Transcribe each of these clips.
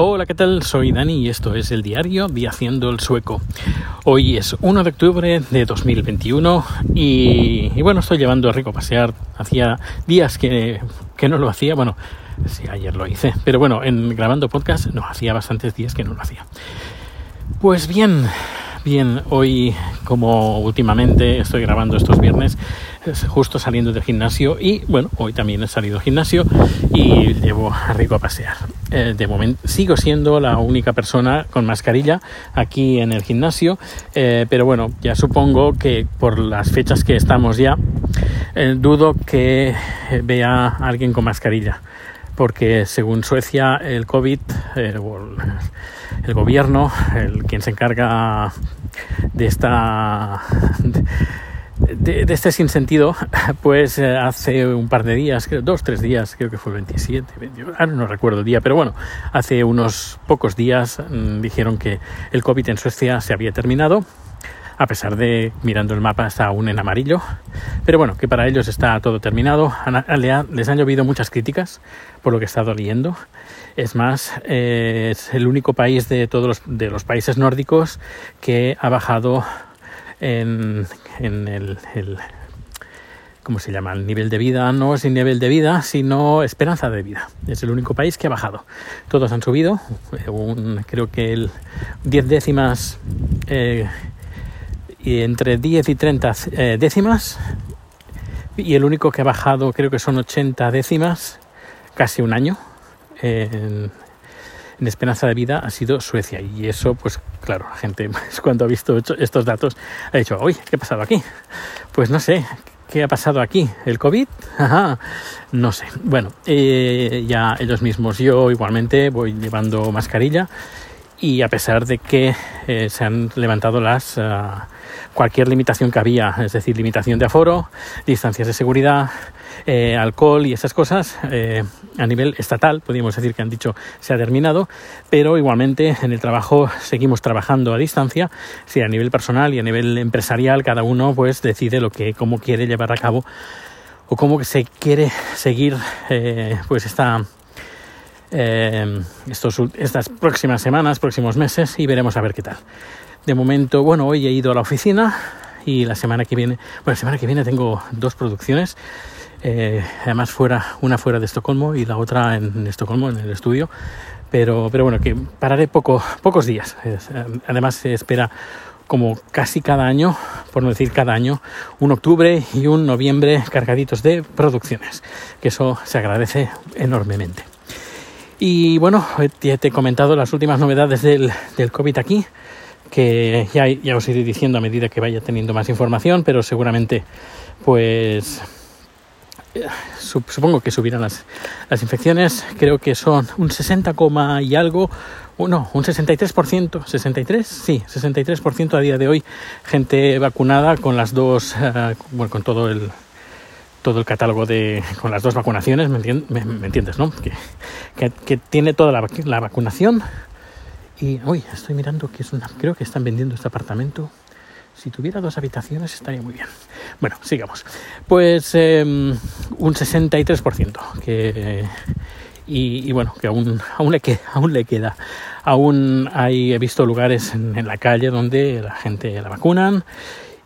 Hola, ¿qué tal? Soy Dani y esto es el diario de Haciendo el Sueco. Hoy es 1 de octubre de 2021 y, y bueno, estoy llevando a Rico a pasear. Hacía días que, que, no lo hacía, bueno, sí, ayer lo hice, pero bueno, en grabando podcast no, hacía bastantes días que no lo hacía. Pues bien, bien, hoy como últimamente estoy grabando estos viernes, justo saliendo del gimnasio y bueno, hoy también he salido al gimnasio y llevo a Rico a pasear. Eh, de momento sigo siendo la única persona con mascarilla aquí en el gimnasio, eh, pero bueno, ya supongo que por las fechas que estamos ya, eh, dudo que vea a alguien con mascarilla porque según Suecia el COVID, el, gobierno, el quien se encarga de esta de, este sinsentido, pues eh, hace un par de días, dos, tres días, creo que fue el 27, 28, ahora no recuerdo el día, pero bueno, hace unos pocos días mmm, dijeron que el COVID en Suecia se había terminado, a pesar de, mirando el mapa, está aún en amarillo, pero bueno, que para ellos está todo terminado. Les han llovido muchas críticas por lo que he estado. Es más, eh, es el único país de todos los, de los países nórdicos que ha bajado en, en el, el, ¿cómo se llama? El nivel de vida, no el nivel de vida, sino esperanza de vida. Es el único país que ha bajado. Todos han subido, un, creo que el 10 décimas, eh, y entre 10 y 30 eh, décimas, y el único que ha bajado creo que son 80 décimas, casi un año. En, en esperanza de vida ha sido Suecia. Y eso, pues claro, la gente cuando ha visto estos datos ha dicho, uy, ¿qué ha pasado aquí? Pues no sé, ¿qué ha pasado aquí? ¿El COVID? Ajá, no sé. Bueno, eh, ya ellos mismos, yo igualmente voy llevando mascarilla y a pesar de que eh, se han levantado las uh, cualquier limitación que había, es decir, limitación de aforo, distancias de seguridad, eh, alcohol y esas cosas, eh, a nivel estatal, podríamos decir que han dicho se ha terminado, pero igualmente en el trabajo seguimos trabajando a distancia, si a nivel personal y a nivel empresarial cada uno pues decide lo que, cómo quiere llevar a cabo o cómo se quiere seguir eh, pues esta eh, estos, estas próximas semanas, próximos meses y veremos a ver qué tal. De momento, bueno, hoy he ido a la oficina y la semana que viene, bueno, la semana que viene tengo dos producciones, eh, además fuera, una fuera de Estocolmo y la otra en, Estocolmo, en el estudio, pero, pero bueno, que pararé poco, pocos días. Además se espera como casi cada año, por no decir cada año, un octubre y un noviembre cargaditos de producciones, que eso se agradece enormemente. Y bueno, ya te he comentado las últimas novedades del, del COVID aquí, que ya, ya, os iré diciendo a medida que vaya teniendo más información, pero seguramente pues supongo que subirán las, las infecciones, creo que son un 60, y algo, no, un 63%, 63, sí, 63% a día de hoy, gente vacunada con las dos, uh, bueno, con todo el todo el catálogo de con las dos vacunaciones, ¿me, me, me entiendes no? Que, que, que, tiene toda la, la vacunación y uy, estoy mirando que es una, creo que están vendiendo este apartamento. Si tuviera dos habitaciones estaría muy bien. Bueno, sigamos. Pues eh, un 63%. Que, y, y, bueno, que aún, aún, le queda, aún le queda. Aún hay, he visto lugares en, en la calle donde la gente la vacunan.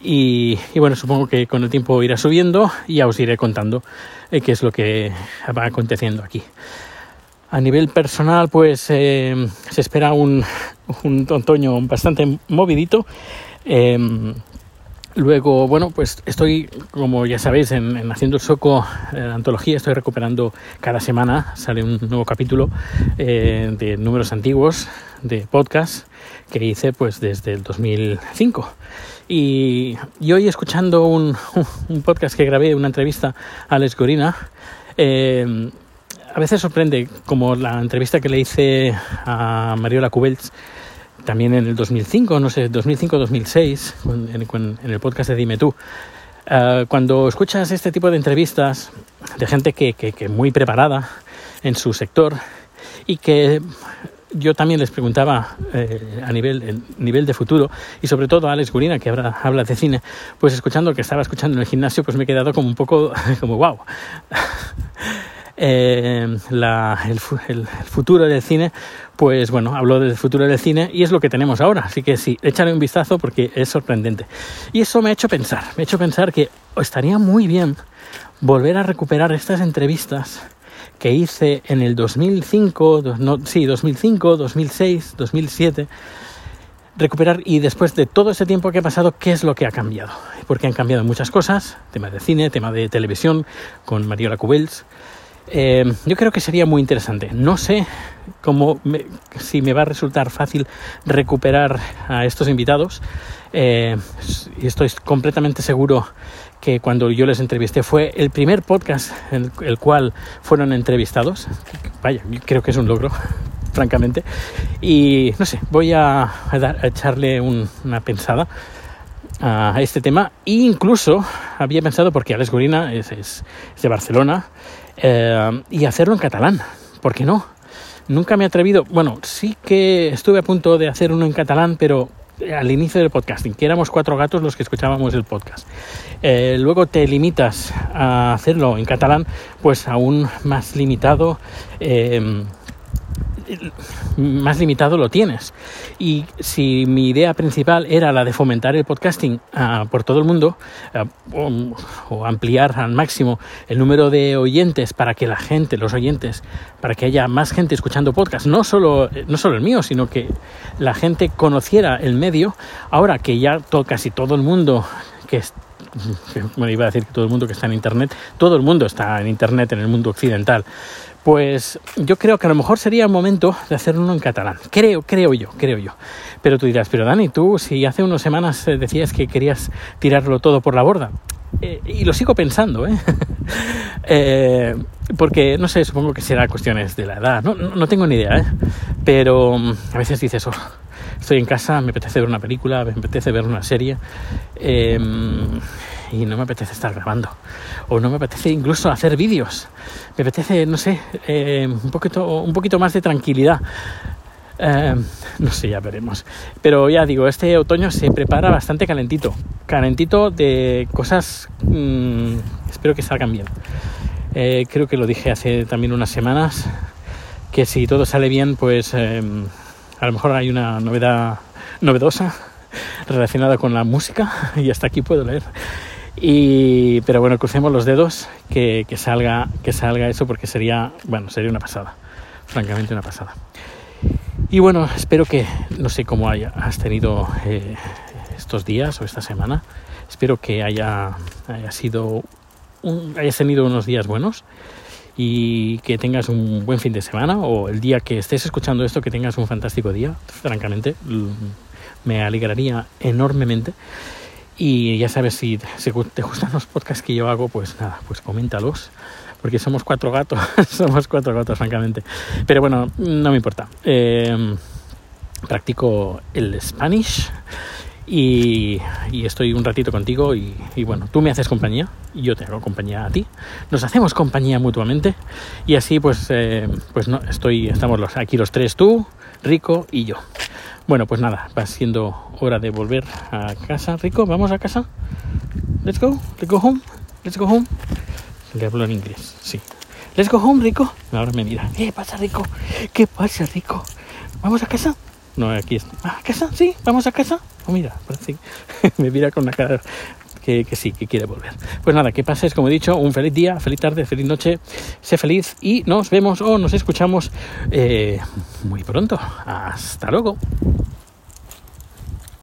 Y, y, bueno, supongo que con el tiempo irá subiendo y ya os iré contando eh, qué es lo que va aconteciendo aquí. A nivel personal, pues eh, se espera un, un, otoño bastante movidito. Eh, luego, bueno, pues estoy, como ya sabéis, en, en Haciendo el Soco, en la antología, estoy recuperando cada semana, sale un nuevo capítulo eh, de números antiguos de podcast que hice pues desde el 2005. Y, y hoy escuchando un, un, podcast que grabé, una entrevista a Alex Gorina, eh, a veces sorprende, como la entrevista que le hice a Mariola Cubelts, también en el 2005, no sé, 2005-2006, en, en, el podcast de Dime tú. Uh, cuando escuchas este tipo de entrevistas de gente que, que, muy preparada en su sector y que yo también les preguntaba eh, a nivel, el nivel de futuro y sobre todo a Alex Gurina que habla, habla de cine, pues escuchando lo que estaba escuchando en el gimnasio, pues me he quedado como un poco como wow. Eh, el, futuro del cine, pues bueno, habló del futuro del cine y es lo que tenemos ahora. Así que sí, échale un vistazo porque es sorprendente. Y eso me ha hecho pensar, me ha hecho pensar que estaría muy bien volver a recuperar estas entrevistas que hice en el 2005, no, sí, 2005, 2006, 2007 recuperar y después de todo ese tiempo que ha pasado, ¿qué es lo que ha cambiado? Porque han cambiado muchas cosas, tema de cine, tema de televisión, con Mariola Cubels. Eh, yo creo que sería muy interesante. No sé cómo si me va a resultar fácil recuperar a estos invitados. Eh, estoy completamente seguro que cuando yo les entrevisté fue el primer podcast en el cual fueron entrevistados. Vaya, creo que es un logro francamente. Y no sé, voy a, echarle una pensada a este tema. E incluso había pensado, porque Alex Gorina es, de Barcelona, eh, y hacerlo en catalán. ¿Por qué no? Nunca me he atrevido. Bueno, sí que estuve a punto de hacer uno en catalán, pero al inicio del podcasting, que éramos cuatro gatos los que escuchábamos el podcast. Eh, luego te limitas a hacerlo en catalán, pues aún más limitado. Eh, más limitado lo tienes. Y si mi idea principal era la de fomentar el podcasting ah, por todo el mundo ah, o, ampliar al máximo el número de oyentes para que la gente, los oyentes, para que haya más gente escuchando podcast, no solo, no solo el mío, sino que la gente conociera el medio, ahora que ya casi todo el mundo que bueno, iba a decir que todo el mundo que está en Internet, todo el mundo está en Internet en el mundo occidental, pues yo creo que a lo mejor sería el momento de hacer uno en catalán. Creo, creo yo, creo yo. Pero tú dirás, pero Dani, tú si hace unas semanas eh, decías que querías tirarlo todo por la borda. Eh, y lo sigo pensando, ¿eh? ¿eh? porque, no sé, supongo que será cuestiones de la edad, no, no, tengo ni idea, ¿eh? Pero mm, a veces dices, oh, estoy en casa, me apetece ver una película, me apetece ver una serie. Eh, y no me apetece estar grabando. O no me apetece incluso hacer vídeos. Me apetece, no sé, eh, un, poquito, más de tranquilidad. Eh, no sé, ya veremos. Pero ya digo, este otoño se prepara bastante calentito. Calentito de cosas... Mm, espero que salgan bien. Eh, creo que lo dije hace también unas semanas. Que si todo sale bien, pues a lo mejor hay una novedad novedosa relacionada con la música y hasta aquí puedo leer. Y, pero bueno, crucemos los dedos que, salga, que salga eso porque sería, bueno, sería una pasada, francamente una pasada. Y bueno, espero que, no sé cómo haya, has tenido eh, estos días o esta semana, espero que haya, haya sido, un, hayas tenido unos días buenos y que tengas un buen fin de semana o el día que estés escuchando esto, que tengas un fantástico día, francamente, me alegraría enormemente. Y ya sabes, si te gustan los podcasts que yo hago, pues nada, pues coméntalos. Porque somos cuatro gatos, somos cuatro gatos, francamente. Pero bueno, no me importa. Eh, practico el Spanish y, estoy un ratito contigo y, bueno, tú me haces compañía y yo te hago compañía a ti. Nos hacemos compañía mutuamente y así pues, eh, pues no, estoy, estamos los, aquí los tres, tú, Rico y yo. Bueno, pues nada, va siendo hora de volver a casa. Rico, ¿vamos a casa? Let's go, let's go home, let's go home. Le hablo en inglés, sí. Let's go home, Rico. Ahora me mira. ¿Qué pasa, Rico? ¿Qué pasa, Rico? ¿Vamos a casa? No, aquí está. ¿A casa? Sí, vamos a casa. Oh, mira, parece me mira con una cara que, que, sí, que quiere volver. Pues nada, que pases, como he dicho, un feliz día, feliz tarde, feliz noche, sé feliz y nos vemos o nos escuchamos eh, muy pronto. Hasta luego.